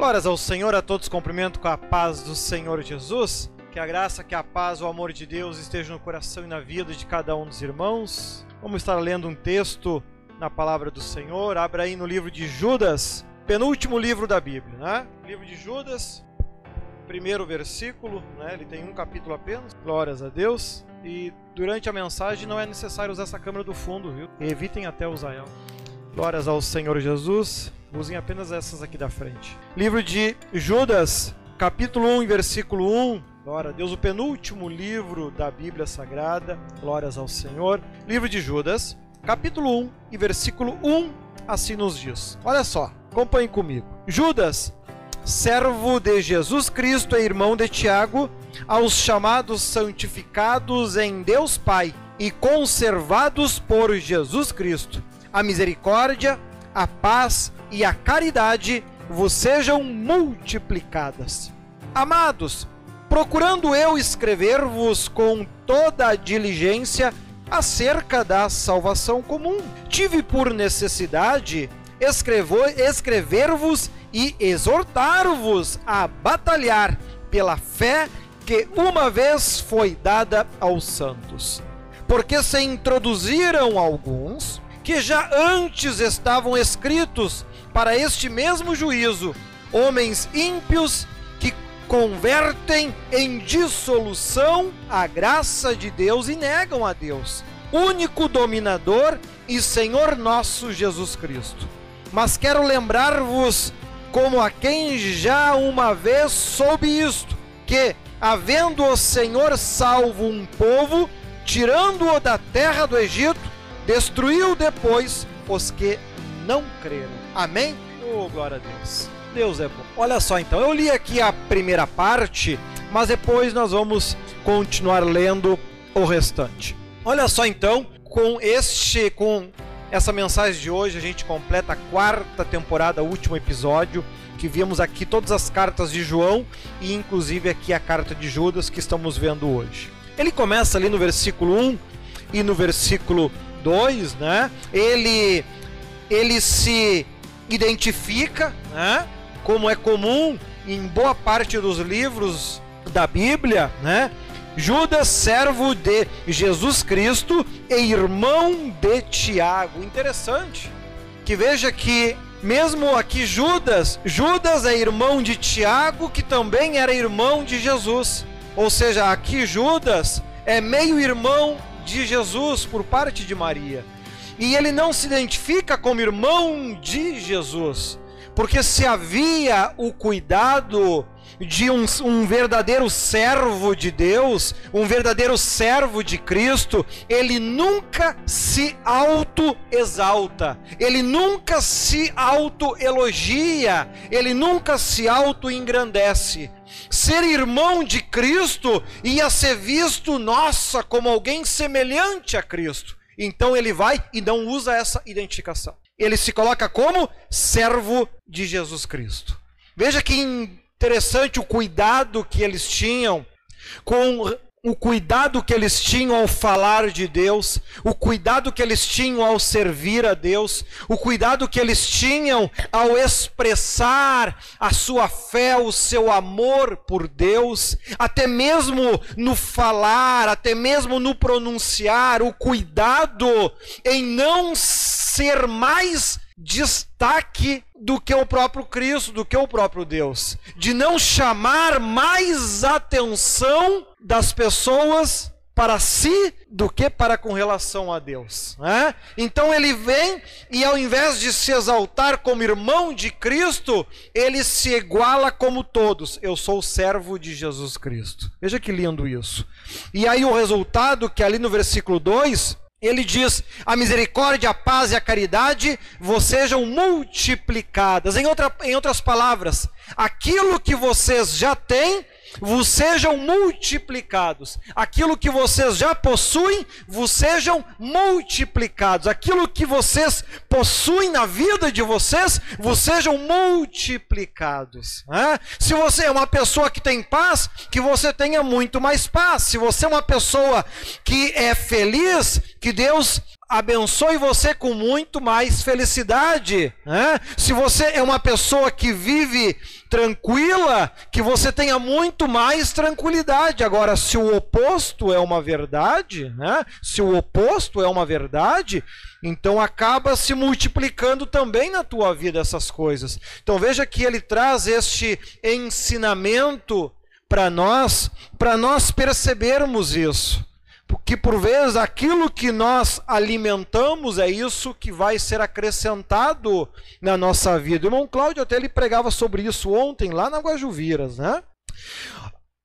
Glórias ao Senhor, a todos cumprimento com a paz do Senhor Jesus. Que a graça, que a paz, o amor de Deus esteja no coração e na vida de cada um dos irmãos. Vamos estar lendo um texto na palavra do Senhor. Abra aí no livro de Judas, penúltimo livro da Bíblia, né? Livro de Judas, primeiro versículo, né? Ele tem um capítulo apenas. Glórias a Deus. E durante a mensagem não é necessário usar essa câmera do fundo, viu? Evitem até usar ela. Glórias ao Senhor Jesus. Usem apenas essas aqui da frente. Livro de Judas, capítulo 1, versículo 1. Glória a Deus, o penúltimo livro da Bíblia Sagrada. Glórias ao Senhor. Livro de Judas, capítulo 1 e versículo 1, assim nos diz. Olha só, acompanhe comigo. Judas, servo de Jesus Cristo e irmão de Tiago, aos chamados santificados em Deus Pai e conservados por Jesus Cristo. A misericórdia, a paz e a caridade vos sejam multiplicadas. Amados, procurando eu escrever-vos com toda a diligência acerca da salvação comum, tive por necessidade escrever-vos e exortar-vos a batalhar pela fé que uma vez foi dada aos santos. Porque se introduziram alguns que já antes estavam escritos para este mesmo juízo, homens ímpios que convertem em dissolução a graça de Deus e negam a Deus, único dominador e Senhor nosso Jesus Cristo. Mas quero lembrar-vos, como a quem já uma vez soube isto, que, havendo o Senhor salvo um povo, tirando-o da terra do Egito, destruiu depois os que não creram. Amém? Oh, glória a Deus. Deus é bom. Olha só então, eu li aqui a primeira parte, mas depois nós vamos continuar lendo o restante. Olha só então, com este com essa mensagem de hoje a gente completa a quarta temporada, o último episódio, que vimos aqui todas as cartas de João e inclusive aqui a carta de Judas que estamos vendo hoje. Ele começa ali no versículo 1 e no versículo 2, né? Ele ele se identifica, né? Como é comum em boa parte dos livros da Bíblia, né? Judas, servo de Jesus Cristo e irmão de Tiago. Interessante que veja que mesmo aqui Judas, Judas é irmão de Tiago, que também era irmão de Jesus. Ou seja, aqui Judas é meio irmão de Jesus por parte de Maria. E ele não se identifica como irmão de Jesus, porque se havia o cuidado de um, um, verdadeiro servo de Deus, um verdadeiro servo de Cristo, ele nunca se auto-exalta, ele nunca se auto-elogia, ele nunca se auto-engrandece. Ser irmão de Cristo ia ser visto, nossa, como alguém semelhante a Cristo. Então ele vai e não usa essa identificação. Ele se coloca como servo de Jesus Cristo. Veja que interessante o cuidado que eles tinham com o cuidado que eles tinham ao falar de Deus, o cuidado que eles tinham ao servir a Deus, o cuidado que eles tinham ao expressar a sua fé, o seu amor por Deus, até mesmo no falar, até mesmo no pronunciar, o cuidado em não ser mais destaque do que o próprio Cristo, do que o próprio Deus, de não chamar mais atenção das pessoas para si do que para com relação a Deus. Né? Então ele vem e ao invés de se exaltar como irmão de Cristo, ele se iguala como todos. Eu sou servo de Jesus Cristo. Veja que lindo isso. E aí o resultado que ali no versículo 2 ele diz: a misericórdia, a paz e a caridade vos sejam multiplicadas. Em, outra, em outras palavras, aquilo que vocês já têm, vos sejam multiplicados. Aquilo que vocês já possuem, vos sejam multiplicados. Aquilo que vocês possuem na vida de vocês, vos sejam multiplicados. Né? Se você é uma pessoa que tem paz, que você tenha muito mais paz. Se você é uma pessoa que é feliz, que Deus abençoe você com muito mais felicidade. Né? Se você é uma pessoa que vive tranquila, que você tenha muito mais tranquilidade. Agora, se o oposto é uma verdade, né? se o oposto é uma verdade, então acaba se multiplicando também na tua vida essas coisas. Então veja que ele traz este ensinamento para nós, para nós percebermos isso que por vezes aquilo que nós alimentamos é isso que vai ser acrescentado na nossa vida. O irmão Cláudio até ele pregava sobre isso ontem lá na Guajuviras, né?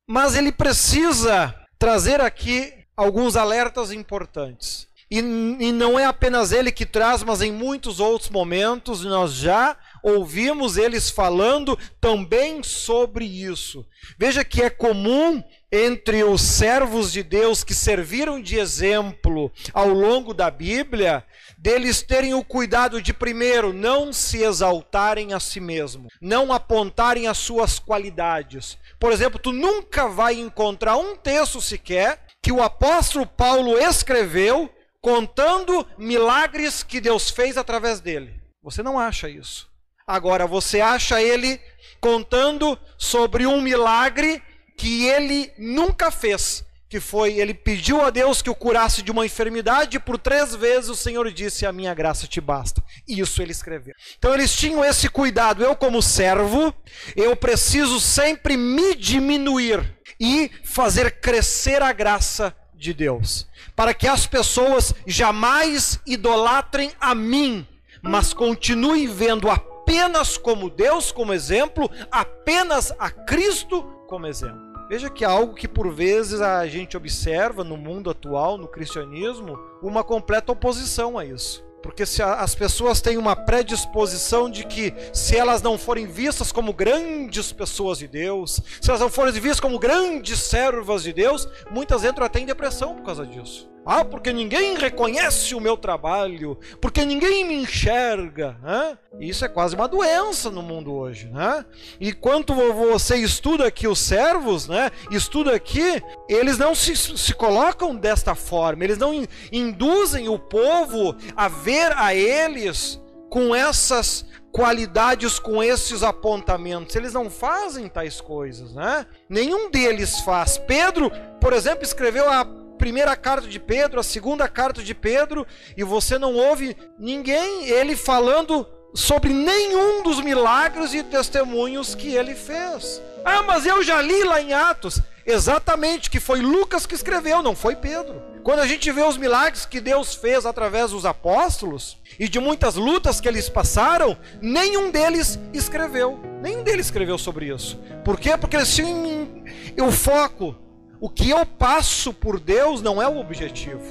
Mas ele precisa trazer aqui alguns alertas importantes. E, e não é apenas ele que traz, mas em muitos outros momentos nós já ouvimos eles falando também sobre isso. Veja que é comum entre os servos de Deus que serviram de exemplo ao longo da Bíblia, deles terem o cuidado de, primeiro, não se exaltarem a si mesmo, não apontarem as suas qualidades. Por exemplo, tu nunca vai encontrar um texto sequer que o apóstolo Paulo escreveu contando milagres que Deus fez através dele. Você não acha isso. Agora, você acha ele contando sobre um milagre que ele nunca fez, que foi ele pediu a Deus que o curasse de uma enfermidade e por três vezes o Senhor disse: "A minha graça te basta". Isso ele escreveu. Então eles tinham esse cuidado. Eu como servo, eu preciso sempre me diminuir e fazer crescer a graça de Deus, para que as pessoas jamais idolatrem a mim, mas continuem vendo apenas como Deus como exemplo, apenas a Cristo como exemplo. Veja que é algo que por vezes a gente observa no mundo atual, no cristianismo, uma completa oposição a isso. Porque se as pessoas têm uma predisposição de que se elas não forem vistas como grandes pessoas de Deus, se elas não forem vistas como grandes servas de Deus, muitas entram até em depressão por causa disso. Ah, porque ninguém reconhece o meu trabalho, porque ninguém me enxerga. Né? Isso é quase uma doença no mundo hoje. Né? E quando você estuda aqui os servos, né? estuda aqui, eles não se, se colocam desta forma, eles não induzem o povo a ver a eles com essas qualidades com esses apontamentos. Eles não fazem tais coisas, né? Nenhum deles faz. Pedro, por exemplo, escreveu a primeira carta de Pedro, a segunda carta de Pedro, e você não ouve ninguém ele falando sobre nenhum dos milagres e testemunhos que ele fez. Ah, mas eu já li lá em Atos. Exatamente, que foi Lucas que escreveu, não foi Pedro. Quando a gente vê os milagres que Deus fez através dos apóstolos e de muitas lutas que eles passaram, nenhum deles escreveu. Nenhum deles escreveu sobre isso. Por quê? Porque eles tinham o foco o que eu passo por Deus não é o objetivo.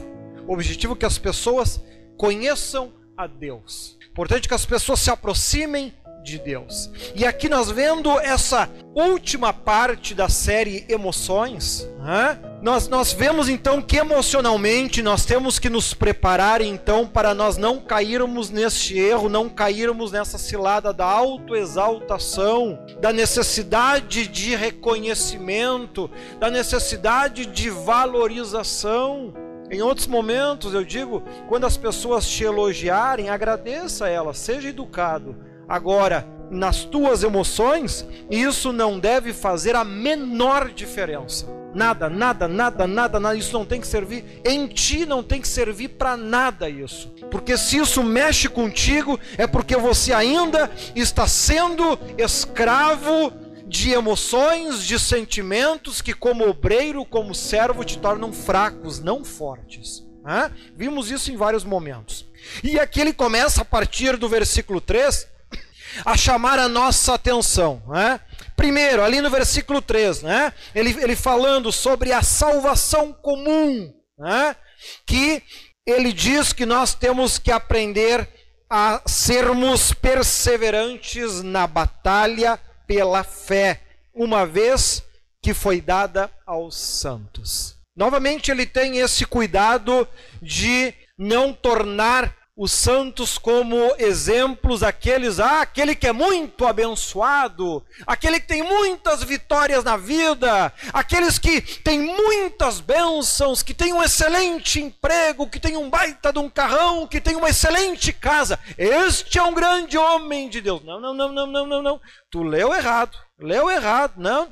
O objetivo é que as pessoas conheçam a Deus. Importante que as pessoas se aproximem de Deus. E aqui nós vendo essa última parte da série Emoções, né? nós, nós vemos então que emocionalmente nós temos que nos preparar então para nós não cairmos neste erro, não cairmos nessa cilada da autoexaltação, da necessidade de reconhecimento, da necessidade de valorização. Em outros momentos, eu digo, quando as pessoas te elogiarem, agradeça a elas, seja educado Agora, nas tuas emoções, isso não deve fazer a menor diferença. Nada, nada, nada, nada, nada. Isso não tem que servir. Em ti não tem que servir para nada isso. Porque se isso mexe contigo, é porque você ainda está sendo escravo de emoções, de sentimentos que, como obreiro, como servo, te tornam fracos, não fortes. Vimos isso em vários momentos. E aqui ele começa a partir do versículo 3 a chamar a nossa atenção. Né? Primeiro, ali no versículo 3, né? ele, ele falando sobre a salvação comum, né? que ele diz que nós temos que aprender a sermos perseverantes na batalha pela fé, uma vez que foi dada aos santos. Novamente, ele tem esse cuidado de não tornar os santos como exemplos, aqueles, ah, aquele que é muito abençoado, aquele que tem muitas vitórias na vida, aqueles que têm muitas bênçãos, que tem um excelente emprego, que tem um baita de um carrão, que tem uma excelente casa. Este é um grande homem de Deus. Não, não, não, não, não, não, não. Tu leu errado. Leu errado. Não,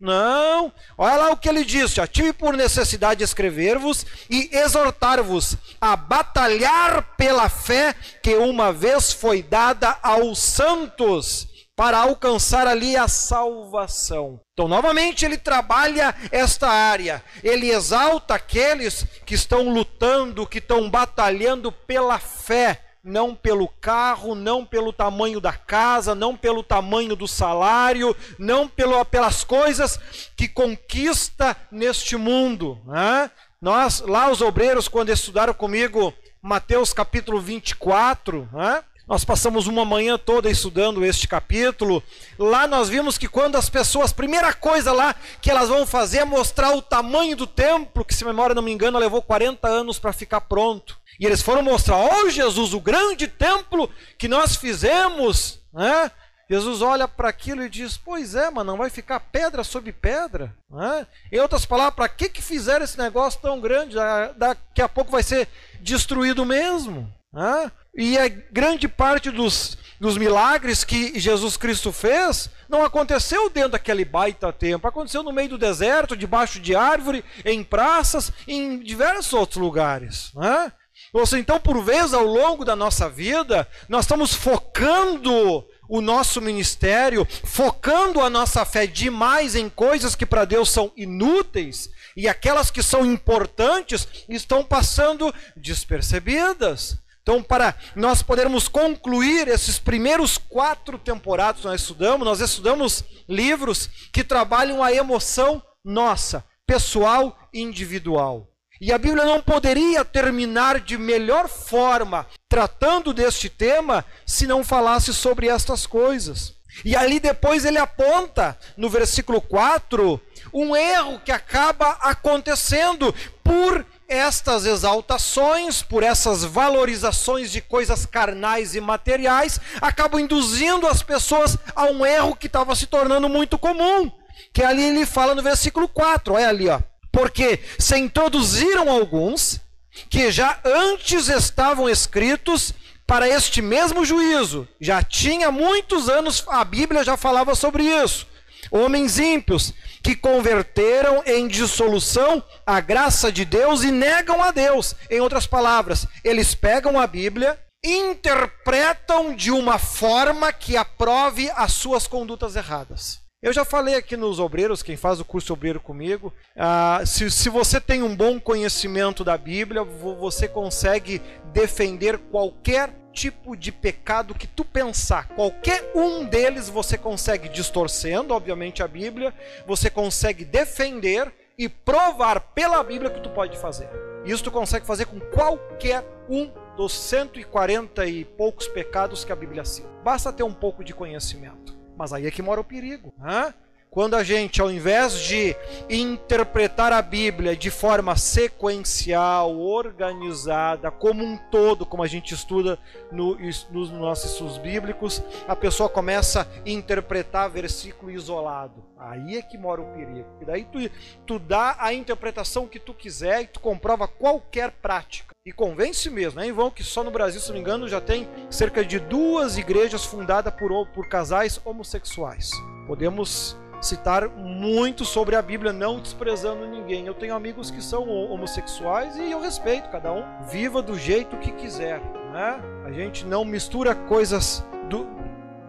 não, olha lá o que ele disse: tive por necessidade escrever-vos e exortar-vos a batalhar pela fé que uma vez foi dada aos santos para alcançar ali a salvação. Então, novamente, ele trabalha esta área. Ele exalta aqueles que estão lutando, que estão batalhando pela fé não pelo carro, não pelo tamanho da casa, não pelo tamanho do salário, não pelo, pelas coisas que conquista neste mundo. Né? Nós, lá os obreiros, quando estudaram comigo Mateus capítulo 24, né? Nós passamos uma manhã toda estudando este capítulo. Lá nós vimos que quando as pessoas, primeira coisa lá que elas vão fazer é mostrar o tamanho do templo, que se memória não me engana levou 40 anos para ficar pronto. E eles foram mostrar, ó oh, Jesus, o grande templo que nós fizemos, né? Jesus olha para aquilo e diz: Pois é, mas não vai ficar pedra sobre pedra. Né? Em outras palavras, para que, que fizeram esse negócio tão grande? Daqui a pouco vai ser destruído mesmo. Né? E a grande parte dos, dos milagres que Jesus Cristo fez não aconteceu dentro daquele baita templo, aconteceu no meio do deserto, debaixo de árvore, em praças, em diversos outros lugares. Né? Ou seja, então, por vezes, ao longo da nossa vida, nós estamos focando o nosso ministério, focando a nossa fé demais em coisas que para Deus são inúteis, e aquelas que são importantes estão passando despercebidas. Então, para nós podermos concluir esses primeiros quatro temporadas que nós estudamos, nós estudamos livros que trabalham a emoção nossa, pessoal e individual. E a Bíblia não poderia terminar de melhor forma tratando deste tema se não falasse sobre estas coisas. E ali depois ele aponta, no versículo 4, um erro que acaba acontecendo por estas exaltações, por essas valorizações de coisas carnais e materiais, acabam induzindo as pessoas a um erro que estava se tornando muito comum. Que ali ele fala no versículo 4, olha ali, ó porque se introduziram alguns que já antes estavam escritos para este mesmo juízo. Já tinha muitos anos, a Bíblia já falava sobre isso. Homens ímpios que converteram em dissolução a graça de Deus e negam a Deus. Em outras palavras, eles pegam a Bíblia, interpretam de uma forma que aprove as suas condutas erradas. Eu já falei aqui nos obreiros, quem faz o curso obreiro comigo, ah, se, se você tem um bom conhecimento da Bíblia, você consegue defender qualquer tipo de pecado que tu pensar. Qualquer um deles você consegue distorcendo, obviamente, a Bíblia, você consegue defender e provar pela Bíblia que tu pode fazer. Isso tu consegue fazer com qualquer um dos 140 e poucos pecados que a Bíblia cita. Basta ter um pouco de conhecimento. Mas aí é que mora o perigo. Né? Quando a gente, ao invés de interpretar a Bíblia de forma sequencial, organizada, como um todo, como a gente estuda no, nos nossos estudos bíblicos, a pessoa começa a interpretar versículo isolado. Aí é que mora o perigo. E daí tu, tu dá a interpretação que tu quiser e tu comprova qualquer prática. E convence mesmo, né? Em vão que só no Brasil, se não me engano, já tem cerca de duas igrejas fundadas por, por casais homossexuais. Podemos citar muito sobre a Bíblia, não desprezando ninguém. Eu tenho amigos que são homossexuais e eu respeito, cada um viva do jeito que quiser. Né? A gente não mistura coisas do,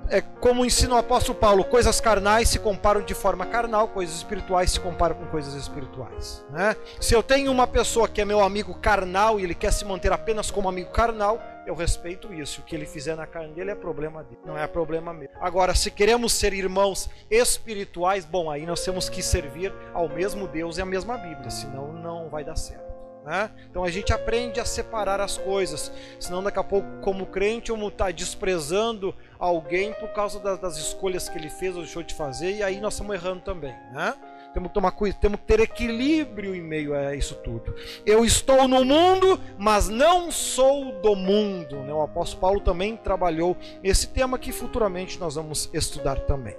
é como ensina o apóstolo Paulo, coisas carnais se comparam de forma carnal, coisas espirituais se comparam com coisas espirituais. Né? Se eu tenho uma pessoa que é meu amigo carnal e ele quer se manter apenas como amigo carnal, eu respeito isso. O que ele fizer na carne dele é problema dele, não é problema meu. Agora, se queremos ser irmãos espirituais, bom, aí nós temos que servir ao mesmo Deus e à mesma Bíblia, senão não vai dar certo. Né? Então a gente aprende a separar as coisas, senão daqui a pouco, como crente, vamos estar desprezando alguém por causa das, das escolhas que ele fez ou deixou de fazer, e aí nós estamos errando também. Né? Temos que tomar cuidado, temos que ter equilíbrio em meio a isso tudo. Eu estou no mundo, mas não sou do mundo. Né? O apóstolo Paulo também trabalhou esse tema que futuramente nós vamos estudar também.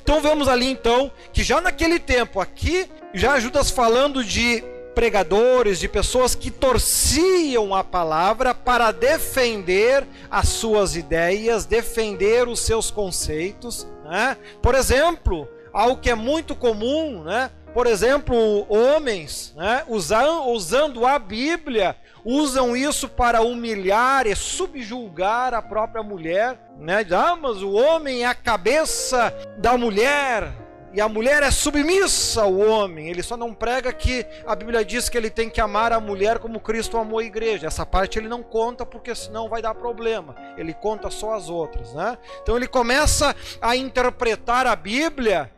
Então vemos ali então que já naquele tempo aqui, já Judas falando de pregadores, de pessoas que torciam a palavra para defender as suas ideias, defender os seus conceitos. Né? Por exemplo, algo que é muito comum, né? por exemplo, homens né? usando, usando a Bíblia usam isso para humilhar e subjulgar a própria mulher, né? Ah, mas o homem é a cabeça da mulher, e a mulher é submissa ao homem. Ele só não prega que a Bíblia diz que ele tem que amar a mulher como Cristo amou a igreja. Essa parte ele não conta porque senão vai dar problema. Ele conta só as outras, né? Então ele começa a interpretar a Bíblia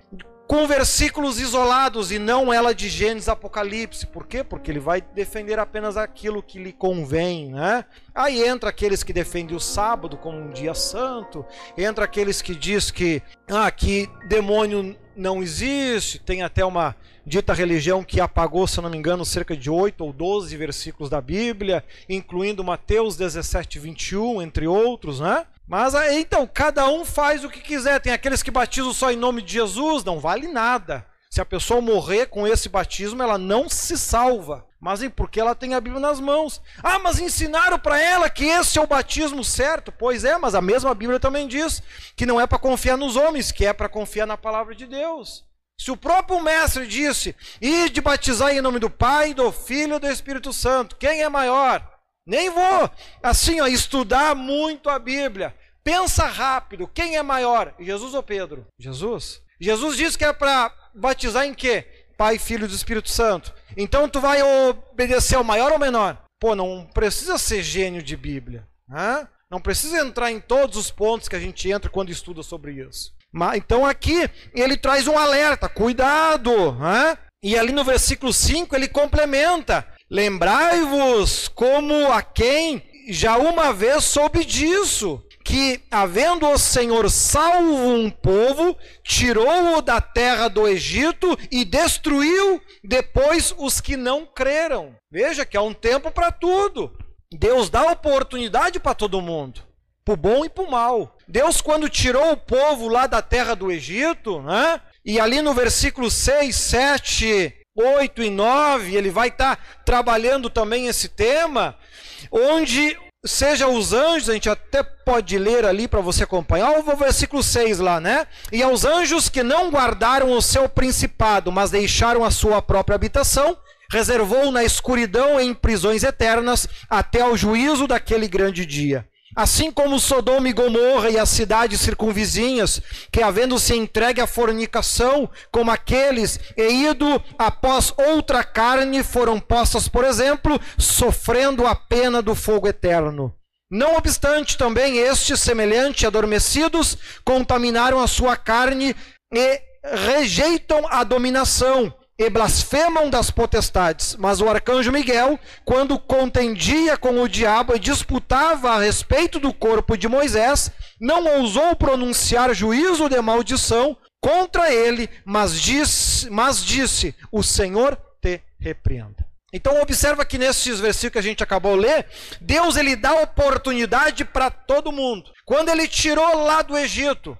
com versículos isolados e não ela de Gênesis Apocalipse. Por quê? Porque ele vai defender apenas aquilo que lhe convém, né? Aí entra aqueles que defendem o sábado como um dia santo, entra aqueles que diz que ah, que demônio não existe, tem até uma dita religião que apagou, se não me engano, cerca de 8 ou 12 versículos da Bíblia, incluindo Mateus 17, 21, entre outros, né? Mas então, cada um faz o que quiser. Tem aqueles que batizam só em nome de Jesus, não vale nada. Se a pessoa morrer com esse batismo, ela não se salva. Mas é porque ela tem a Bíblia nas mãos. Ah, mas ensinaram para ela que esse é o batismo certo. Pois é, mas a mesma Bíblia também diz que não é para confiar nos homens, que é para confiar na palavra de Deus. Se o próprio mestre disse, e de batizar em nome do Pai, do Filho e do Espírito Santo, quem é maior? Nem vou, assim, ó, estudar muito a Bíblia. Pensa rápido, quem é maior? Jesus ou Pedro? Jesus. Jesus disse que é para batizar em quê? Pai, Filho e Espírito Santo. Então tu vai obedecer ao maior ou menor? Pô, não precisa ser gênio de Bíblia. Né? Não precisa entrar em todos os pontos que a gente entra quando estuda sobre isso. Mas, então aqui ele traz um alerta, cuidado. Né? E ali no versículo 5 ele complementa. Lembrai-vos como a quem já uma vez soube disso, que, havendo o Senhor salvo um povo, tirou-o da terra do Egito e destruiu depois os que não creram. Veja que há um tempo para tudo. Deus dá oportunidade para todo mundo, para o bom e para o mal. Deus, quando tirou o povo lá da terra do Egito, né? e ali no versículo 6, 7 8 e 9, ele vai estar tá trabalhando também esse tema, onde seja os anjos, a gente até pode ler ali para você acompanhar, o versículo 6 lá, né? E aos anjos que não guardaram o seu principado, mas deixaram a sua própria habitação, reservou na escuridão em prisões eternas até ao juízo daquele grande dia. Assim como Sodoma e Gomorra e as cidades circunvizinhas, que havendo-se entregue à fornicação, como aqueles, e ido após outra carne, foram postas, por exemplo, sofrendo a pena do fogo eterno. Não obstante, também estes, semelhante adormecidos, contaminaram a sua carne e rejeitam a dominação e blasfemam das potestades. Mas o arcanjo Miguel, quando contendia com o diabo e disputava a respeito do corpo de Moisés, não ousou pronunciar juízo de maldição contra ele, mas disse, mas disse: O Senhor te repreenda. Então observa que nesses versículos que a gente acabou de ler, Deus ele dá oportunidade para todo mundo. Quando ele tirou lá do Egito,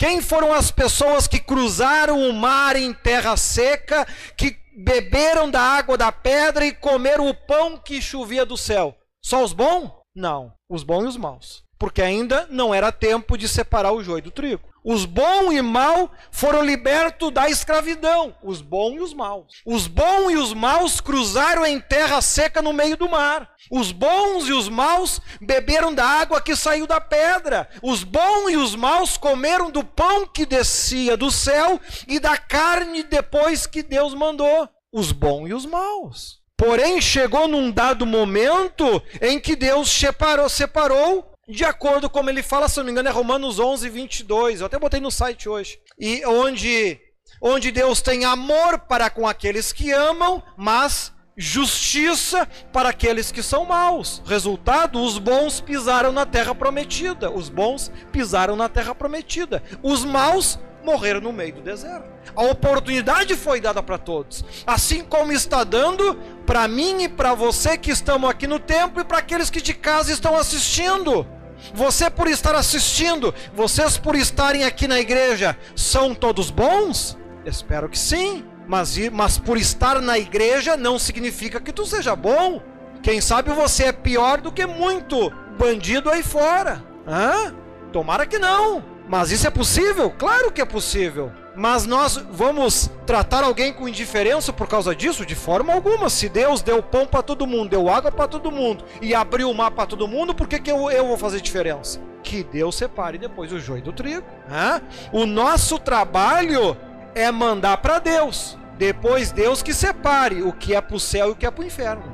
quem foram as pessoas que cruzaram o mar em terra seca, que beberam da água da pedra e comeram o pão que chovia do céu? Só os bons? Não, os bons e os maus. Porque ainda não era tempo de separar o joio do trigo. Os bons e mal foram libertos da escravidão, os bons e os maus. Os bons e os maus cruzaram em terra seca no meio do mar. Os bons e os maus beberam da água que saiu da pedra. Os bons e os maus comeram do pão que descia do céu e da carne depois que Deus mandou. Os bons e os maus. Porém, chegou num dado momento em que Deus separou, separou de acordo com como ele fala, se não me engano, é Romanos 11, 22. Eu até botei no site hoje. E onde, onde Deus tem amor para com aqueles que amam, mas justiça para aqueles que são maus. Resultado: os bons pisaram na terra prometida. Os bons pisaram na terra prometida. Os maus morreram no meio do deserto. A oportunidade foi dada para todos, assim como está dando para mim e para você que estamos aqui no templo e para aqueles que de casa estão assistindo. Você por estar assistindo, vocês por estarem aqui na igreja, são todos bons? Espero que sim. Mas, mas por estar na igreja não significa que tu seja bom. Quem sabe você é pior do que muito bandido aí fora. Hã? Tomara que não. Mas isso é possível? Claro que é possível. Mas nós vamos tratar alguém com indiferença por causa disso? De forma alguma. Se Deus deu pão para todo mundo, deu água para todo mundo e abriu o mar para todo mundo, por que, que eu, eu vou fazer diferença? Que Deus separe depois o joio do trigo. Hã? O nosso trabalho é mandar para Deus. Depois Deus que separe o que é para o céu e o que é para o inferno.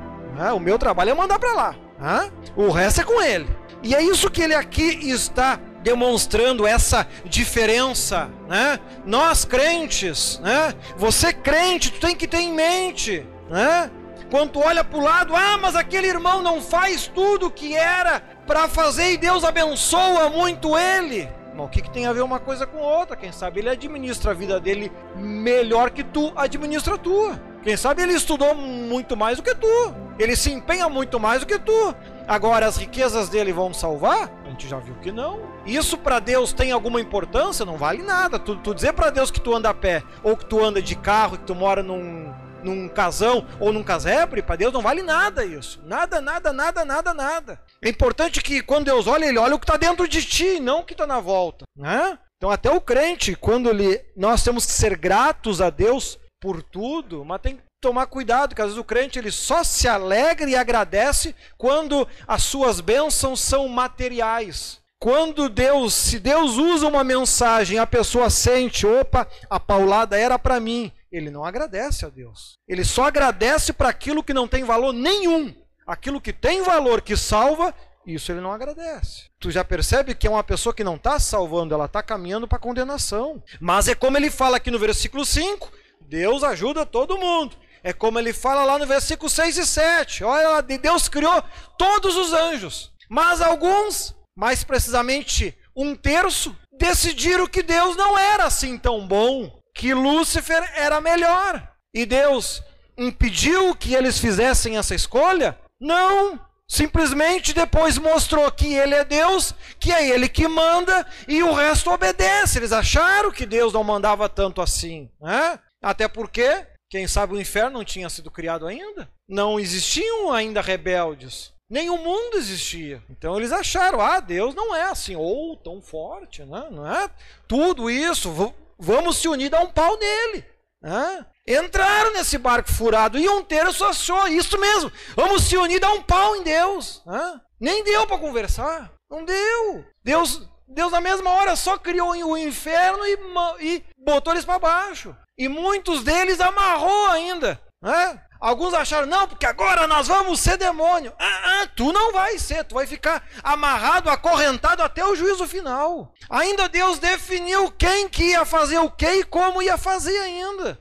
Hã? O meu trabalho é mandar para lá. Hã? O resto é com ele. E é isso que ele aqui está demonstrando essa diferença, né? Nós crentes, né? Você crente, tu tem que ter em mente, né? Quando tu olha para o lado, ah, mas aquele irmão não faz tudo o que era para fazer e Deus abençoa muito ele. Mas o que, que tem a ver uma coisa com outra? Quem sabe ele administra a vida dele melhor que tu administra a tua. Quem sabe ele estudou muito mais do que tu. Ele se empenha muito mais do que tu. Agora, as riquezas dele vão salvar? A gente já viu que não. Isso para Deus tem alguma importância? Não vale nada. Tu, tu dizer para Deus que tu anda a pé, ou que tu anda de carro, que tu mora num, num casão ou num casebre, para Deus não vale nada isso. Nada, nada, nada, nada, nada. É importante que quando Deus olha, ele olha o que está dentro de ti, não o que está na volta. Né? Então, até o crente, quando ele, nós temos que ser gratos a Deus por tudo, mas tem tomar cuidado, que às vezes o crente ele só se alegra e agradece quando as suas bênçãos são materiais. Quando Deus, se Deus usa uma mensagem, a pessoa sente, opa, a paulada era para mim. Ele não agradece a Deus. Ele só agradece para aquilo que não tem valor nenhum. Aquilo que tem valor, que salva, isso ele não agradece. Tu já percebe que é uma pessoa que não está salvando, ela está caminhando para condenação. Mas é como ele fala aqui no versículo 5: Deus ajuda todo mundo. É como ele fala lá no versículo 6 e 7. Olha lá, Deus criou todos os anjos. Mas alguns, mais precisamente um terço, decidiram que Deus não era assim tão bom, que Lúcifer era melhor. E Deus impediu que eles fizessem essa escolha? Não. Simplesmente depois mostrou que ele é Deus, que é ele que manda e o resto obedece. Eles acharam que Deus não mandava tanto assim. Né? Até porque quem sabe o inferno não tinha sido criado ainda? Não existiam ainda rebeldes. Nem o mundo existia. Então eles acharam, ah, Deus não é assim, ou tão forte, né? não é? Tudo isso, vamos se unir, dar um pau nele. Né? Entraram nesse barco furado e um terço achou isso mesmo. Vamos se unir, dar um pau em Deus. Né? Nem deu para conversar. Não deu. Deus, Deus na mesma hora só criou o inferno e, e botou eles para baixo. E muitos deles amarrou ainda. Né? Alguns acharam, não, porque agora nós vamos ser demônio. Ah, ah, tu não vai ser, tu vai ficar amarrado, acorrentado até o juízo final. Ainda Deus definiu quem que ia fazer o que e como ia fazer ainda.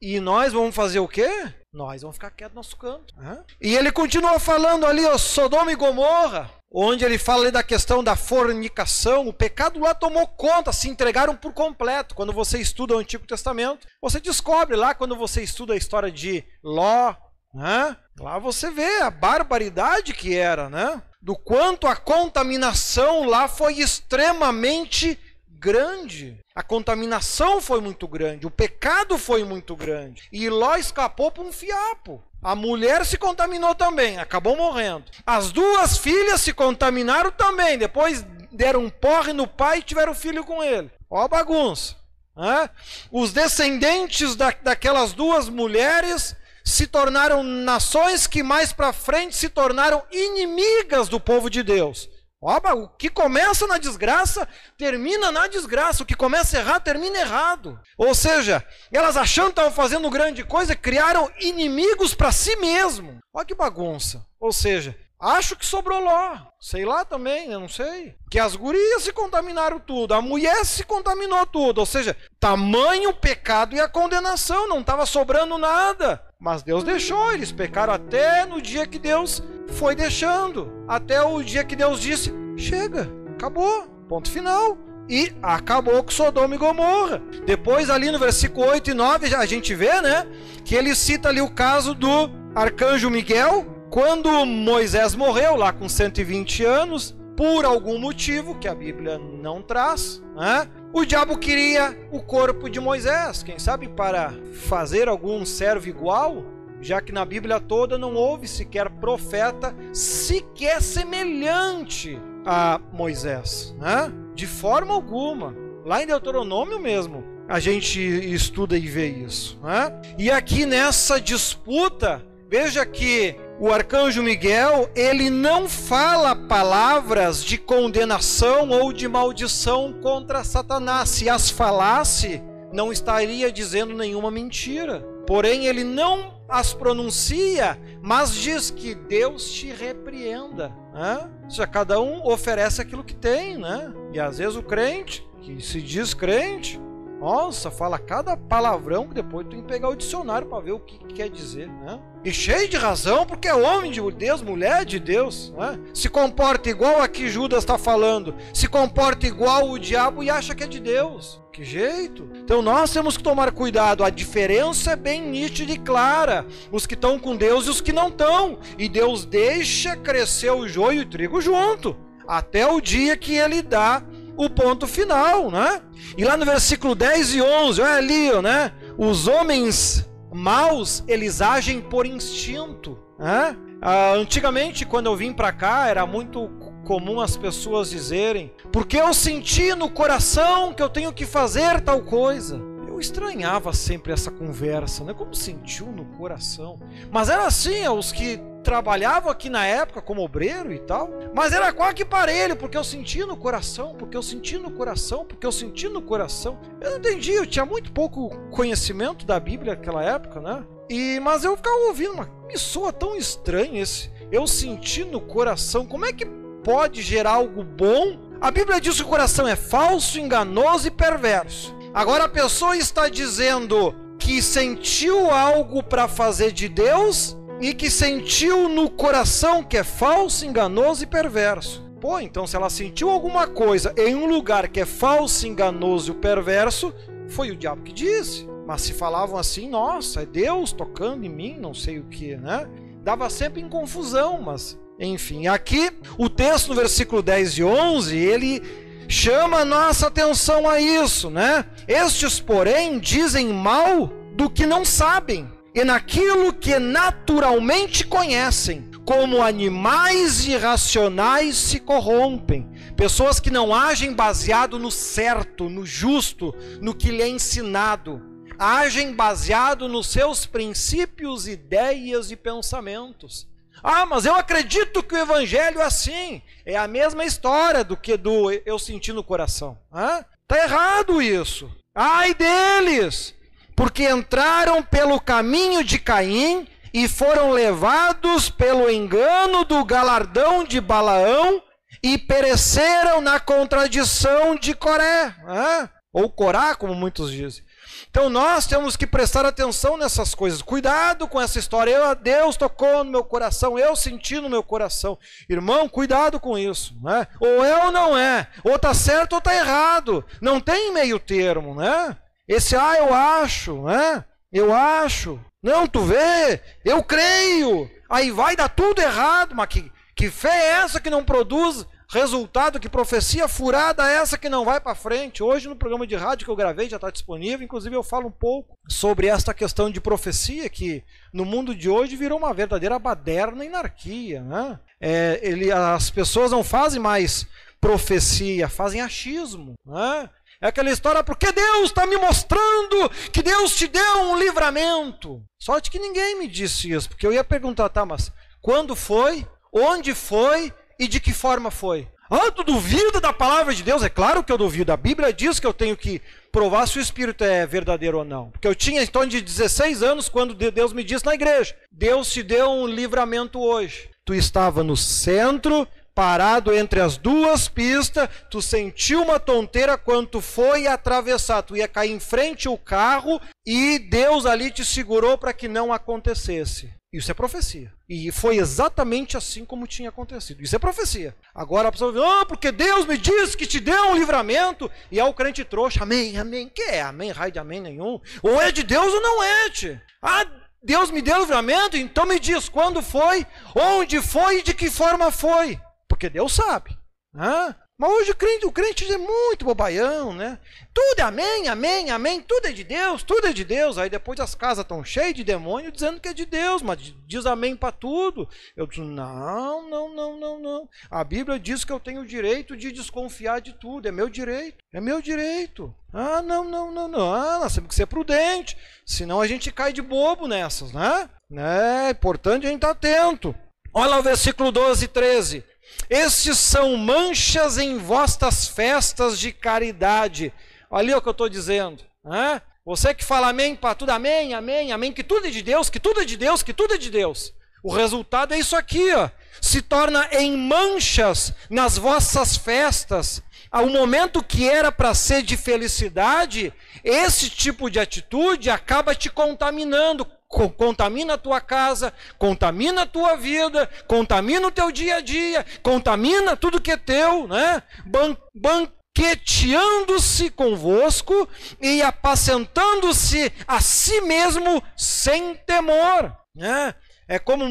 E nós vamos fazer o quê? Nós vamos ficar quietos no nosso canto. Né? E ele continua falando ali, ó, Sodoma e Gomorra onde ele fala da questão da fornicação, o pecado lá tomou conta, se entregaram por completo. Quando você estuda o Antigo Testamento, você descobre lá, quando você estuda a história de Ló, né? lá você vê a barbaridade que era, né? do quanto a contaminação lá foi extremamente grande. A contaminação foi muito grande, o pecado foi muito grande. E Ló escapou por um fiapo. A mulher se contaminou também, acabou morrendo. As duas filhas se contaminaram também, depois deram um porre no pai e tiveram filho com ele. Ó a bagunça. Né? Os descendentes da, daquelas duas mulheres se tornaram nações que mais para frente se tornaram inimigas do povo de Deus. Oba, o que começa na desgraça, termina na desgraça. O que começa errado, termina errado. Ou seja, elas achando que estavam fazendo grande coisa, criaram inimigos para si mesmo. Olha que bagunça. Ou seja, acho que sobrou Ló. Sei lá também, eu não sei. Que as gurias se contaminaram tudo, a mulher se contaminou tudo. Ou seja, tamanho pecado e a condenação, não estava sobrando nada. Mas Deus deixou, eles pecaram até no dia que Deus foi deixando. Até o dia que Deus disse: chega, acabou, ponto final. e acabou com Sodoma e Gomorra. Depois, ali no versículo 8 e 9, a gente vê, né? Que ele cita ali o caso do arcanjo Miguel, quando Moisés morreu, lá com 120 anos, por algum motivo que a Bíblia não traz, né? O diabo queria o corpo de Moisés, quem sabe para fazer algum servo igual, já que na Bíblia toda não houve sequer profeta sequer semelhante a Moisés, né? De forma alguma. Lá em Deuteronômio mesmo, a gente estuda e vê isso, né? E aqui nessa disputa, veja que o arcanjo Miguel, ele não fala palavras de condenação ou de maldição contra Satanás. Se as falasse, não estaria dizendo nenhuma mentira. Porém, ele não as pronuncia, mas diz que Deus te repreenda. Né? Ou seja, cada um oferece aquilo que tem, né? E às vezes o crente, que se diz crente, nossa, fala cada palavrão que depois tu tem que pegar o dicionário para ver o que, que, quer dizer, né? E cheio de razão, porque é homem de Deus, mulher de Deus, né? Se comporta igual aqui Judas está falando, se comporta igual o diabo e acha que é de Deus. Que jeito? Então nós temos que tomar cuidado. A diferença é bem nítida e clara. Os que estão com Deus e os que não estão. E Deus deixa crescer o joio e o trigo junto, até o dia que ele dá o ponto final, né? E lá no versículo 10 e 11, olha ali, né? Os homens maus, eles agem por instinto, né? Ah, antigamente, quando eu vim para cá, era muito comum as pessoas dizerem: porque eu senti no coração que eu tenho que fazer tal coisa. Eu estranhava sempre essa conversa, né? Como sentiu no coração. Mas era assim, os que trabalhavam aqui na época como obreiro e tal, mas era quase que parelho, porque eu senti no coração, porque eu senti no coração, porque eu senti no coração. Eu não entendi, eu tinha muito pouco conhecimento da Bíblia naquela época, né? E, mas eu ficava ouvindo, mas me soa tão estranho esse. Eu senti no coração, como é que pode gerar algo bom? A Bíblia diz que o coração é falso, enganoso e perverso. Agora a pessoa está dizendo que sentiu algo para fazer de Deus e que sentiu no coração que é falso, enganoso e perverso. Pô, então se ela sentiu alguma coisa em um lugar que é falso, enganoso e perverso, foi o diabo que disse. Mas se falavam assim, nossa, é Deus tocando em mim, não sei o que, né? Dava sempre em confusão, mas enfim. Aqui, o texto no versículo 10 e 11, ele chama nossa atenção a isso, né? Estes, porém, dizem mal do que não sabem e naquilo que naturalmente conhecem, como animais irracionais se corrompem. Pessoas que não agem baseado no certo, no justo, no que lhe é ensinado. Agem baseado nos seus princípios, ideias e pensamentos. Ah, mas eu acredito que o evangelho é assim. É a mesma história do que do eu senti no coração. Ah? Tá errado isso. Ai deles! Porque entraram pelo caminho de Caim e foram levados pelo engano do galardão de Balaão e pereceram na contradição de Coré, né? ou Corá, como muitos dizem. Então nós temos que prestar atenção nessas coisas. Cuidado com essa história. Eu, Deus tocou no meu coração, eu senti no meu coração. Irmão, cuidado com isso. Né? Ou é ou não é. Ou está certo ou está errado. Não tem meio termo, né? Esse, ah, eu acho, né? Eu acho. Não, tu vê, eu creio. Aí vai dar tudo errado, mas que, que fé é essa que não produz resultado? Que profecia furada é essa que não vai para frente? Hoje, no programa de rádio que eu gravei, já está disponível. Inclusive, eu falo um pouco sobre esta questão de profecia, que no mundo de hoje virou uma verdadeira baderna anarquia. Né? É, ele, as pessoas não fazem mais profecia, fazem achismo. Né? É aquela história, porque Deus está me mostrando que Deus te deu um livramento. Sorte que ninguém me disse isso, porque eu ia perguntar, tá, mas quando foi, onde foi e de que forma foi? Ah, tu duvida da palavra de Deus? É claro que eu duvido. A Bíblia diz que eu tenho que provar se o Espírito é verdadeiro ou não. Porque eu tinha torno de 16 anos quando Deus me disse na igreja: Deus te deu um livramento hoje. Tu estava no centro parado entre as duas pistas, tu sentiu uma tonteira quando tu foi atravessar, tu ia cair em frente ao carro e Deus ali te segurou para que não acontecesse. Isso é profecia. E foi exatamente assim como tinha acontecido. Isso é profecia. Agora a pessoa diz, ah, porque Deus me disse que te deu um livramento. E é o crente trouxa, amém, amém. Que é amém? Raio de amém nenhum. Ou é de Deus ou não é. Ah, Deus me deu livramento, então me diz quando foi, onde foi e de que forma foi. Porque Deus sabe. Né? Mas hoje o crente, o crente é muito bobaião, né? Tudo é amém, amém, amém, tudo é de Deus, tudo é de Deus. Aí depois as casas estão cheias de demônio dizendo que é de Deus, mas diz amém para tudo. Eu digo, não, não, não, não, não. A Bíblia diz que eu tenho o direito de desconfiar de tudo, é meu direito, é meu direito. Ah, não, não, não, não. Ah, nós temos que ser prudente, senão a gente cai de bobo nessas, né? É importante a gente estar atento. Olha lá o versículo 12 e 13. Estes são manchas em vossas festas de caridade. Olha o que eu estou dizendo. Né? Você que fala amém para tudo, amém, amém, amém, que tudo é de Deus, que tudo é de Deus, que tudo é de Deus. O resultado é isso aqui, ó. Se torna em manchas nas vossas festas. Ao momento que era para ser de felicidade, esse tipo de atitude acaba te contaminando, contamina a tua casa, contamina a tua vida, contamina o teu dia a dia, contamina tudo que é teu, né? Ban banqueteando-se convosco e apacentando-se a si mesmo sem temor, né? É como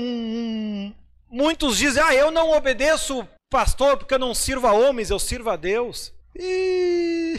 muitos dizem: "Ah, eu não obedeço pastor porque eu não sirvo a homens, eu sirvo a Deus". E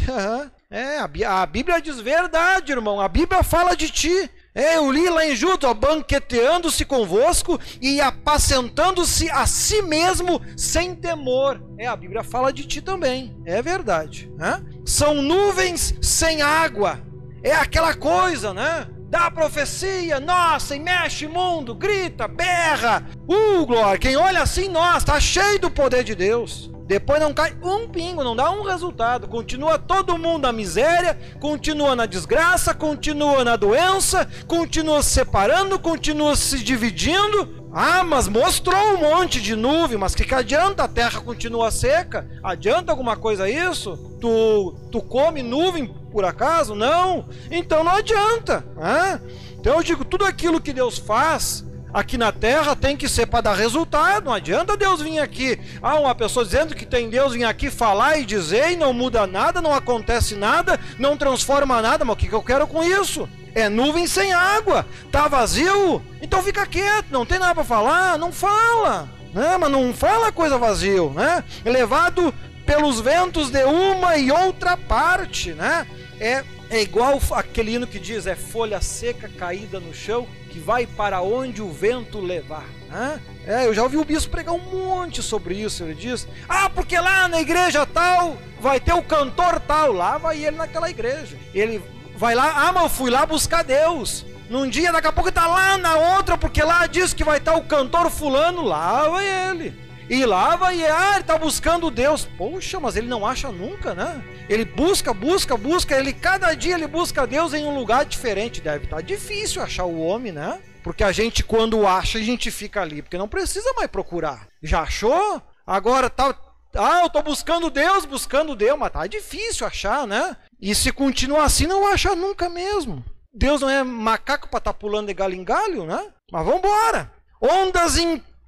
é, a Bíblia diz verdade, irmão. A Bíblia fala de ti. É, eu li lá em Judas, banqueteando-se convosco e apacentando-se a si mesmo sem temor. É, a Bíblia fala de ti também, é verdade. Né? São nuvens sem água. É aquela coisa, né? Da profecia, nossa, e mexe mundo, grita, berra. Uh, glória, quem olha assim, nossa, tá cheio do poder de Deus. Depois não cai um pingo, não dá um resultado. Continua todo mundo na miséria, continua na desgraça, continua na doença, continua se separando, continua se dividindo. Ah, mas mostrou um monte de nuvem, mas que, que adianta? A terra continua seca? Adianta alguma coisa isso? Tu, tu come nuvem por acaso? Não. Então não adianta. Ah? Então eu digo, tudo aquilo que Deus faz aqui na terra tem que ser para dar resultado. Não adianta Deus vir aqui, ah, uma pessoa dizendo que tem Deus vir aqui falar e dizer e não muda nada, não acontece nada, não transforma nada. Mas o que, que eu quero com isso? É nuvem sem água, tá vazio, então fica quieto, não tem nada para falar, não fala, né? Mas não fala coisa vazio, né? Levado pelos ventos de uma e outra parte, né? É, é igual aquele hino que diz: é folha seca caída no chão que vai para onde o vento levar. Né? É, eu já ouvi o bispo pregar um monte sobre isso. Ele diz: Ah, porque lá na igreja tal vai ter o cantor tal. Lá vai ele naquela igreja. Ele vai lá, ah, mas eu fui lá buscar Deus. Num dia, daqui a pouco está lá na outra, porque lá diz que vai estar o cantor fulano. Lá vai ele. E lá vai, ah, ele está buscando Deus. Poxa, mas ele não acha nunca, né? Ele busca, busca, busca, ele cada dia ele busca Deus em um lugar diferente. Deve estar tá difícil achar o homem, né? Porque a gente quando acha, a gente fica ali, porque não precisa mais procurar. Já achou? Agora tá ah, eu estou buscando Deus, buscando Deus, mas tá difícil achar, né? E se continuar assim, não acha nunca mesmo. Deus não é macaco para estar tá pulando de galho em galho, né? Mas vamos embora. Ondas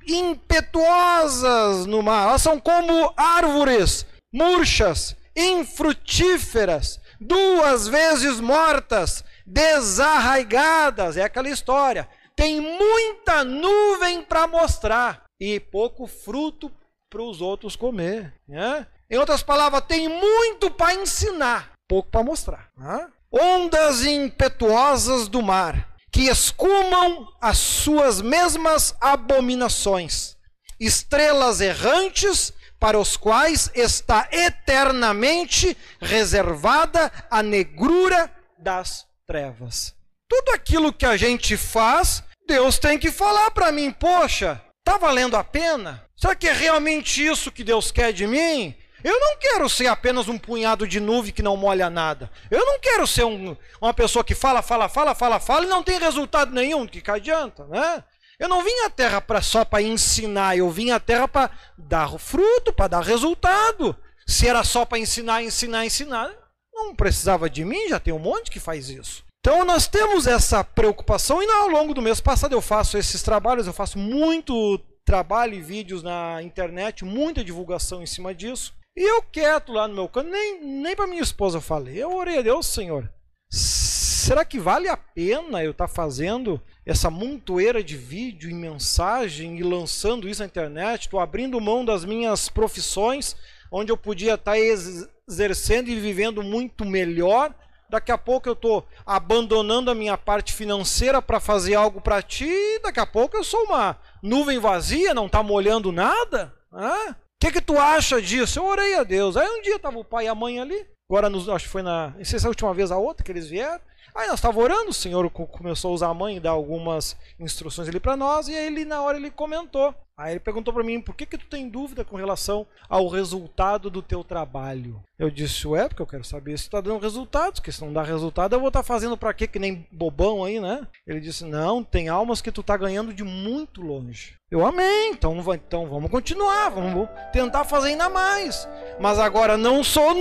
impetuosas no mar. Elas são como árvores murchas, infrutíferas, duas vezes mortas, desarraigadas. É aquela história. Tem muita nuvem para mostrar e pouco fruto para os outros comer. Né? Em outras palavras, tem muito para ensinar, pouco para mostrar. Né? Ondas impetuosas do mar que escumam as suas mesmas abominações, estrelas errantes para os quais está eternamente reservada a negrura das trevas. Tudo aquilo que a gente faz, Deus tem que falar para mim, poxa, tá valendo a pena? Será que é realmente isso que Deus quer de mim? Eu não quero ser apenas um punhado de nuvem que não molha nada. Eu não quero ser um, uma pessoa que fala, fala, fala, fala, fala e não tem resultado nenhum. Que, que adianta, né? Eu não vim à terra pra, só para ensinar, eu vim à terra para dar fruto, para dar resultado. Se era só para ensinar, ensinar, ensinar, não precisava de mim, já tem um monte que faz isso. Então nós temos essa preocupação e ao longo do mês passado eu faço esses trabalhos, eu faço muito trabalho e vídeos na internet, muita divulgação em cima disso. E eu quieto lá no meu canto, nem, nem para minha esposa eu falei. Eu orei a Deus, Senhor. Será que vale a pena eu estar tá fazendo essa montoeira de vídeo e mensagem e lançando isso na internet? Estou abrindo mão das minhas profissões, onde eu podia estar tá exercendo e vivendo muito melhor. Daqui a pouco eu estou abandonando a minha parte financeira para fazer algo para ti. E daqui a pouco eu sou uma nuvem vazia, não está molhando nada. O que, que tu acha disso? Eu orei a Deus. Aí um dia estava o pai e a mãe ali. Agora, nos, acho que foi na. Não sei se é a última vez a outra que eles vieram. Aí nós estávamos orando, o Senhor começou a usar a mãe e dar algumas instruções ali para nós, e aí ele, na hora ele comentou. Aí ele perguntou para mim, por que que tu tem dúvida com relação ao resultado do teu trabalho? Eu disse, ué, porque eu quero saber se está dando resultados, porque se não dá resultado eu vou estar tá fazendo para quê, que nem bobão aí, né? Ele disse, não, tem almas que tu está ganhando de muito longe. Eu amém, então, então vamos continuar, vamos tentar fazer ainda mais. Mas agora não sou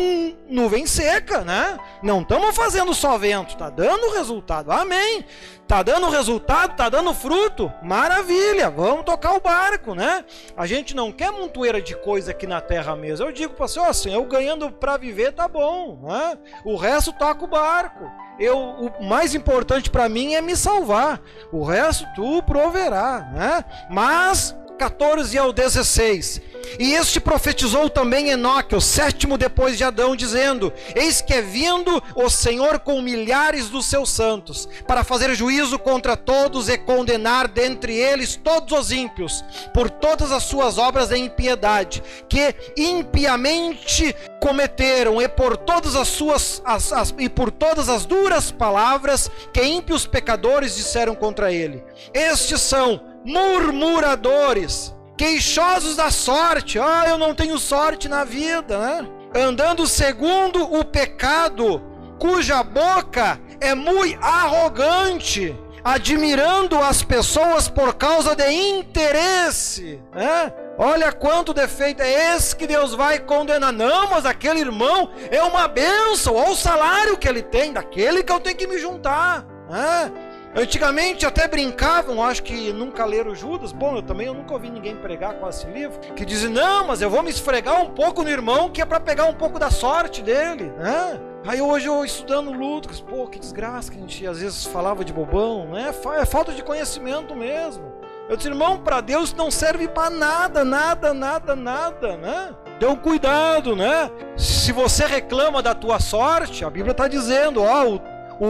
nuvem seca, né? Não estamos fazendo só vento, tá dando resultado, amém. Tá dando resultado, tá dando fruto, maravilha, vamos tocar o barco, né? A gente não quer montoeira de coisa aqui na terra mesmo. Eu digo para você, ó, assim, eu ganhando para viver tá bom, né? O resto toca o barco. Eu, o mais importante para mim é me salvar. O resto tu proverá, né? Mas 14 ao 16. E este profetizou também Enoque, o sétimo depois de Adão, dizendo: Eis que é vindo o Senhor com milhares dos seus santos, para fazer juízo contra todos e condenar dentre eles todos os ímpios, por todas as suas obras de impiedade, que impiamente cometeram, e por todas as suas as, as, e por todas as duras palavras que ímpios pecadores disseram contra ele. Estes são murmuradores, queixosos da sorte. Ah, eu não tenho sorte na vida, né? Andando segundo o pecado, cuja boca é muito arrogante, admirando as pessoas por causa de interesse, né? Olha quanto defeito é esse que Deus vai condenar. Não, mas aquele irmão é uma bênção. Olha o salário que ele tem, daquele que eu tenho que me juntar. Né? Antigamente até brincavam, acho que nunca leram Judas. Bom, eu também eu nunca ouvi ninguém pregar com esse livro. Que dizem, não, mas eu vou me esfregar um pouco no irmão, que é para pegar um pouco da sorte dele. Né? Aí hoje eu estudando Lucas, pô, que desgraça que a gente às vezes falava de bobão, né? É falta de conhecimento mesmo. Eu disse, irmão, para Deus não serve para nada, nada, nada, nada, né? Então cuidado, né? Se você reclama da tua sorte, a Bíblia está dizendo, ó, o,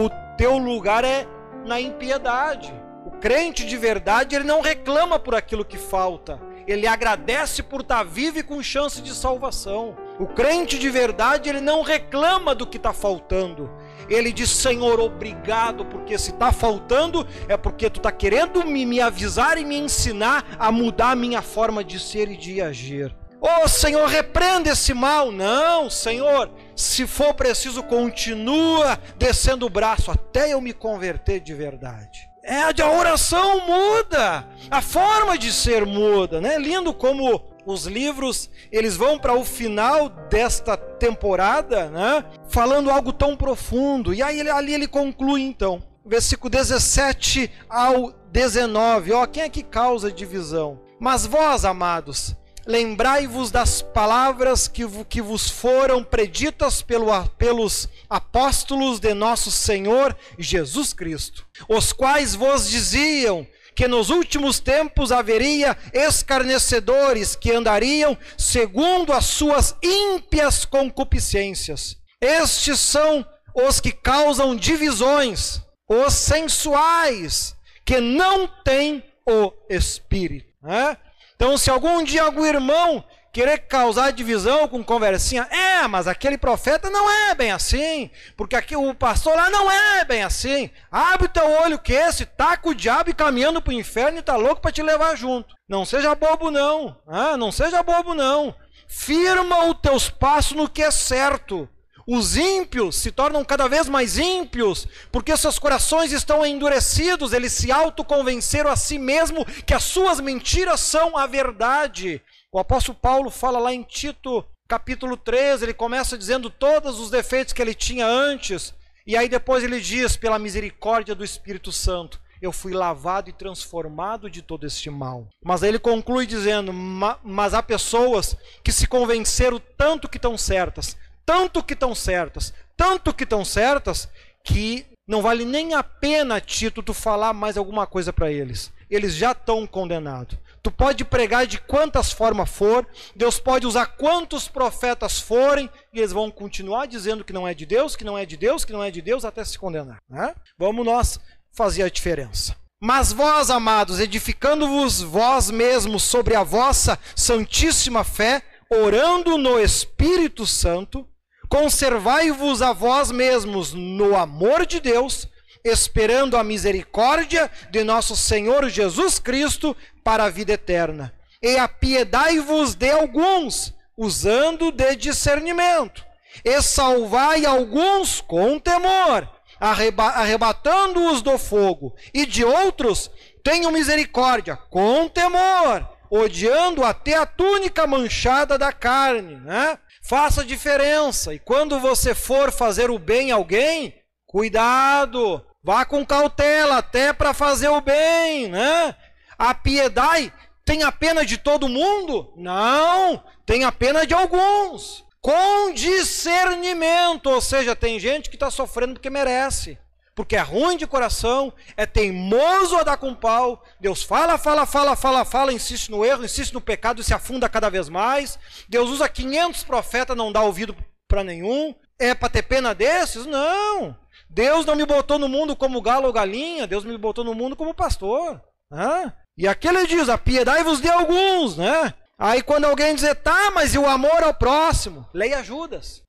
o teu lugar é na impiedade. O crente de verdade, ele não reclama por aquilo que falta. Ele agradece por estar vivo e com chance de salvação. O crente de verdade, ele não reclama do que está faltando. Ele diz: Senhor, obrigado, porque se está faltando é porque tu está querendo me, me avisar e me ensinar a mudar a minha forma de ser e de agir. Oh Senhor, repreenda esse mal. Não, Senhor, se for preciso, continua descendo o braço até eu me converter de verdade. É, a oração muda, a forma de ser muda, né? Lindo como os livros eles vão para o final desta temporada, né? Falando algo tão profundo. E aí ele, ali ele conclui então, versículo 17 ao 19. Ó, quem é que causa divisão? Mas vós, amados, Lembrai-vos das palavras que, que vos foram preditas pelo, pelos apóstolos de nosso Senhor Jesus Cristo, os quais vos diziam que nos últimos tempos haveria escarnecedores que andariam segundo as suas ímpias concupiscências. Estes são os que causam divisões, os sensuais, que não têm o Espírito. Né? Então, se algum dia algum irmão querer causar divisão com conversinha, é, mas aquele profeta não é bem assim, porque aqui o pastor lá não é bem assim. Abre o teu olho que esse com o diabo e caminhando para o inferno e tá louco para te levar junto. Não seja bobo não, ah, não seja bobo não. Firma os teus passos no que é certo. Os ímpios se tornam cada vez mais ímpios, porque seus corações estão endurecidos, eles se autoconvenceram a si mesmo que as suas mentiras são a verdade. O apóstolo Paulo fala lá em Tito, capítulo 13, ele começa dizendo todos os defeitos que ele tinha antes. E aí depois ele diz, pela misericórdia do Espírito Santo, eu fui lavado e transformado de todo este mal. Mas aí ele conclui dizendo: Mas há pessoas que se convenceram tanto que estão certas, tanto que estão certas, tanto que estão certas, que não vale nem a pena, Tito, tu falar mais alguma coisa para eles. Eles já estão condenados. Tu pode pregar de quantas formas for, Deus pode usar quantos profetas forem, e eles vão continuar dizendo que não é de Deus, que não é de Deus, que não é de Deus, até se condenar. Né? Vamos nós fazer a diferença. Mas vós, amados, edificando-vos vós mesmos sobre a vossa santíssima fé, orando no Espírito Santo, conservai-vos a vós mesmos no amor de Deus, esperando a misericórdia de nosso Senhor Jesus Cristo para a vida eterna. E apiedai-vos de alguns, usando de discernimento, e salvai alguns com temor, arreba arrebatando-os do fogo, e de outros tenho misericórdia, com temor, odiando até a túnica manchada da carne, né? Faça diferença. E quando você for fazer o bem a alguém, cuidado, vá com cautela até para fazer o bem, né? A piedade tem a pena de todo mundo? Não, tem a pena de alguns. Com discernimento, ou seja, tem gente que está sofrendo porque merece porque é ruim de coração, é teimoso a dar com pau. Deus fala, fala, fala, fala, fala, insiste no erro, insiste no pecado e se afunda cada vez mais. Deus usa 500 profetas, não dá ouvido para nenhum. É para ter pena desses? Não. Deus não me botou no mundo como galo ou galinha, Deus me botou no mundo como pastor. Né? E aqui ele diz: a piedade vos de alguns, né? Aí quando alguém dizer, tá, mas e o amor ao próximo? Leia Judas.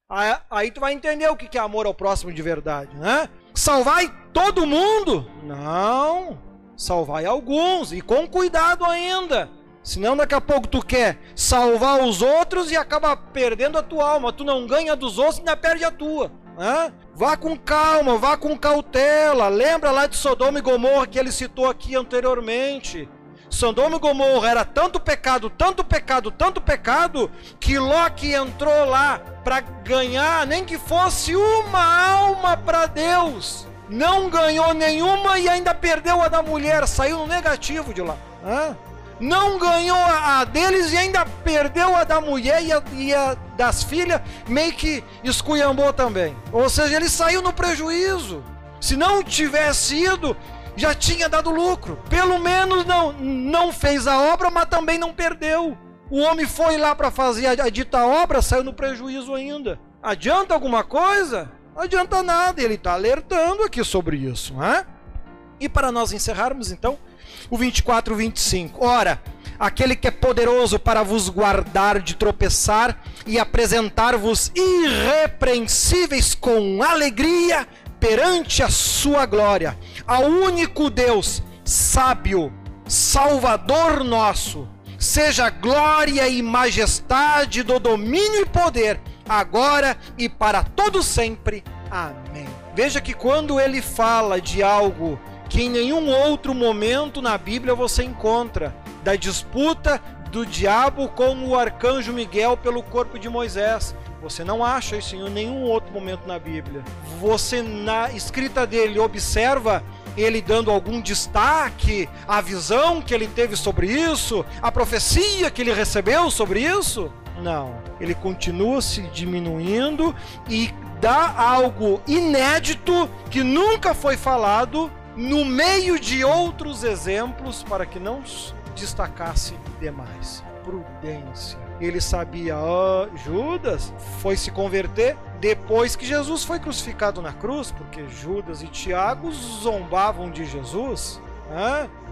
Aí, tu vai entender o que é amor ao próximo de verdade, né? Salvai todo mundo? Não. Salvai alguns e com cuidado ainda. Senão daqui a pouco tu quer salvar os outros e acaba perdendo a tua alma. Tu não ganha dos outros e ainda perde a tua. Né? Vá com calma, vá com cautela. Lembra lá de Sodoma e Gomorra que ele citou aqui anteriormente. Sodoma e Gomorra era tanto pecado, tanto pecado, tanto pecado, que Loki entrou lá para ganhar, nem que fosse uma alma para Deus. Não ganhou nenhuma e ainda perdeu a da mulher, saiu no negativo de lá. Hã? Não ganhou a deles e ainda perdeu a da mulher e a, e a das filhas, meio que esculhambou também. Ou seja, ele saiu no prejuízo. Se não tivesse ido, já tinha dado lucro. Pelo menos não, não fez a obra, mas também não perdeu. O homem foi lá para fazer a, a dita obra, saiu no prejuízo ainda. Adianta alguma coisa? Não adianta nada. Ele está alertando aqui sobre isso. Né? E para nós encerrarmos, então, o 24, 25. Ora, aquele que é poderoso para vos guardar de tropeçar e apresentar-vos irrepreensíveis com alegria perante a sua glória, ao único Deus, sábio, Salvador nosso, seja glória e majestade do domínio e poder, agora e para todo sempre. Amém. Veja que quando ele fala de algo que em nenhum outro momento na Bíblia você encontra, da disputa do diabo com o arcanjo Miguel pelo corpo de Moisés. Você não acha isso em nenhum outro momento na Bíblia. Você, na escrita dele, observa ele dando algum destaque, a visão que ele teve sobre isso, a profecia que ele recebeu sobre isso? Não. Ele continua se diminuindo e dá algo inédito que nunca foi falado no meio de outros exemplos para que não destacasse demais. Prudência ele sabia, oh, Judas foi se converter depois que Jesus foi crucificado na cruz, porque Judas e Tiago zombavam de Jesus.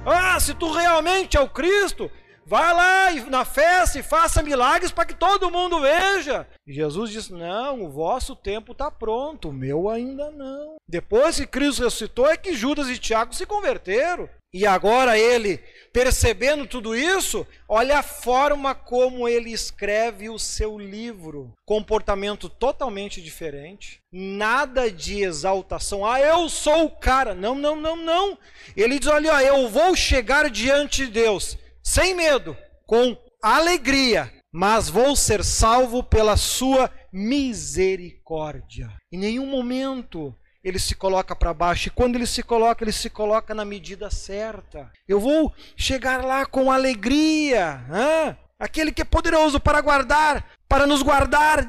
Ah, se tu realmente é o Cristo, vai lá na festa e faça milagres para que todo mundo veja. E Jesus disse: Não, o vosso tempo está pronto, o meu ainda não. Depois que Cristo ressuscitou, é que Judas e Tiago se converteram. E agora ele, percebendo tudo isso, olha a forma como ele escreve o seu livro. Comportamento totalmente diferente. Nada de exaltação. Ah, eu sou o cara. Não, não, não, não. Ele diz: olha, eu vou chegar diante de Deus sem medo, com alegria, mas vou ser salvo pela sua misericórdia. Em nenhum momento ele se coloca para baixo. E quando ele se coloca, ele se coloca na medida certa. Eu vou chegar lá com alegria. Hein? Aquele que é poderoso para guardar, para nos guardar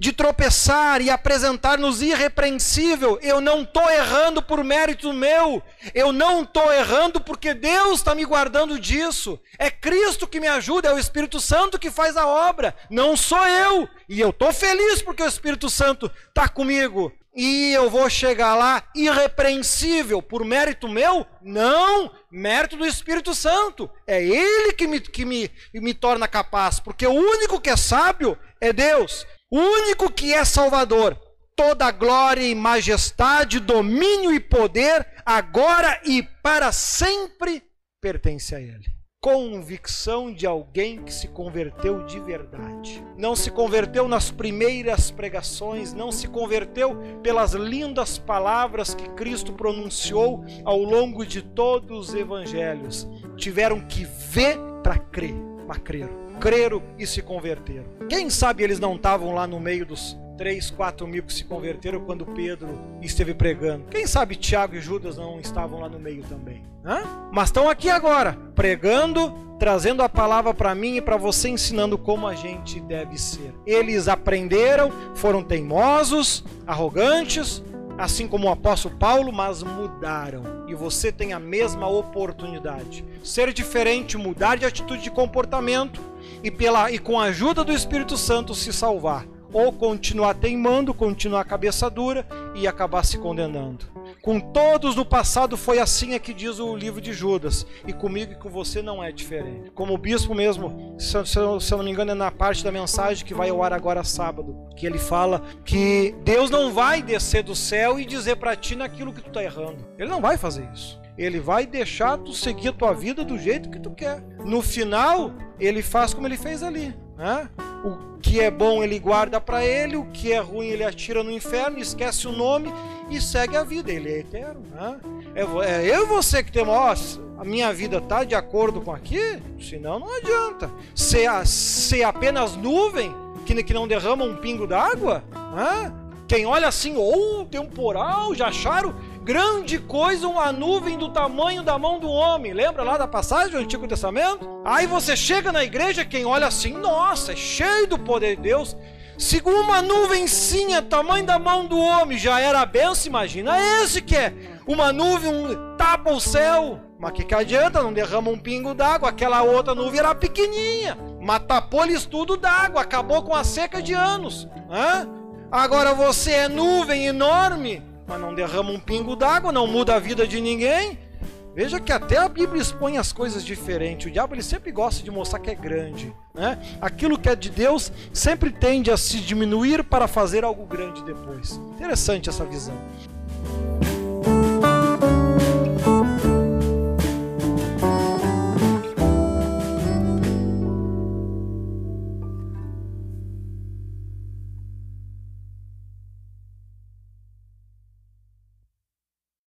de tropeçar e apresentar-nos irrepreensível. Eu não estou errando por mérito meu. Eu não estou errando porque Deus está me guardando disso. É Cristo que me ajuda, é o Espírito Santo que faz a obra. Não sou eu. E eu estou feliz porque o Espírito Santo está comigo. E eu vou chegar lá irrepreensível por mérito meu? Não, mérito do Espírito Santo. É Ele que me, que me, me torna capaz, porque o único que é sábio é Deus. O único que é Salvador, toda glória e majestade, domínio e poder, agora e para sempre, pertence a Ele. Convicção de alguém que se converteu de verdade. Não se converteu nas primeiras pregações, não se converteu pelas lindas palavras que Cristo pronunciou ao longo de todos os evangelhos. Tiveram que ver para crer, para crer creram e se converteram. Quem sabe eles não estavam lá no meio dos 3, 4 mil que se converteram quando Pedro esteve pregando. Quem sabe Tiago e Judas não estavam lá no meio também. Hã? Mas estão aqui agora, pregando, trazendo a palavra para mim e para você, ensinando como a gente deve ser. Eles aprenderam, foram teimosos, arrogantes, assim como o apóstolo Paulo, mas mudaram. E você tem a mesma oportunidade. Ser diferente, mudar de atitude de comportamento e, pela, e com a ajuda do Espírito Santo se salvar. Ou continuar teimando, continuar cabeça dura e acabar se condenando. Com todos no passado foi assim é que diz o livro de Judas. E comigo e com você não é diferente. Como o bispo mesmo, se, se, se eu não me engano, é na parte da mensagem que vai ao ar agora sábado, que ele fala que Deus não vai descer do céu e dizer para ti naquilo que tu está errando. Ele não vai fazer isso. Ele vai deixar tu seguir a tua vida do jeito que tu quer. No final, ele faz como ele fez ali. Né? O que é bom ele guarda para ele, o que é ruim ele atira no inferno, esquece o nome e segue a vida. Ele é eterno. Né? É, é eu e você que temos, ó, a minha vida tá de acordo com aqui, senão não adianta. Ser, ser apenas nuvem que, que não derrama um pingo d'água, né? quem olha assim, ou oh, temporal, já acharam grande coisa uma nuvem do tamanho da mão do homem. Lembra lá da passagem do Antigo Testamento? Aí você chega na igreja, quem olha assim, nossa, é cheio do poder de Deus. Se uma nuvencinha, tamanho da mão do homem, já era benção, imagina esse que é. Uma nuvem um, tapa o céu. Mas que, que adianta? Não derrama um pingo d'água. Aquela outra nuvem era pequenininha. Mas tapou-lhes tudo d'água. Acabou com a seca de anos. Hã? Agora você é nuvem enorme mas não derrama um pingo d'água, não muda a vida de ninguém. Veja que até a Bíblia expõe as coisas diferentes. O diabo ele sempre gosta de mostrar que é grande. Né? Aquilo que é de Deus sempre tende a se diminuir para fazer algo grande depois. Interessante essa visão.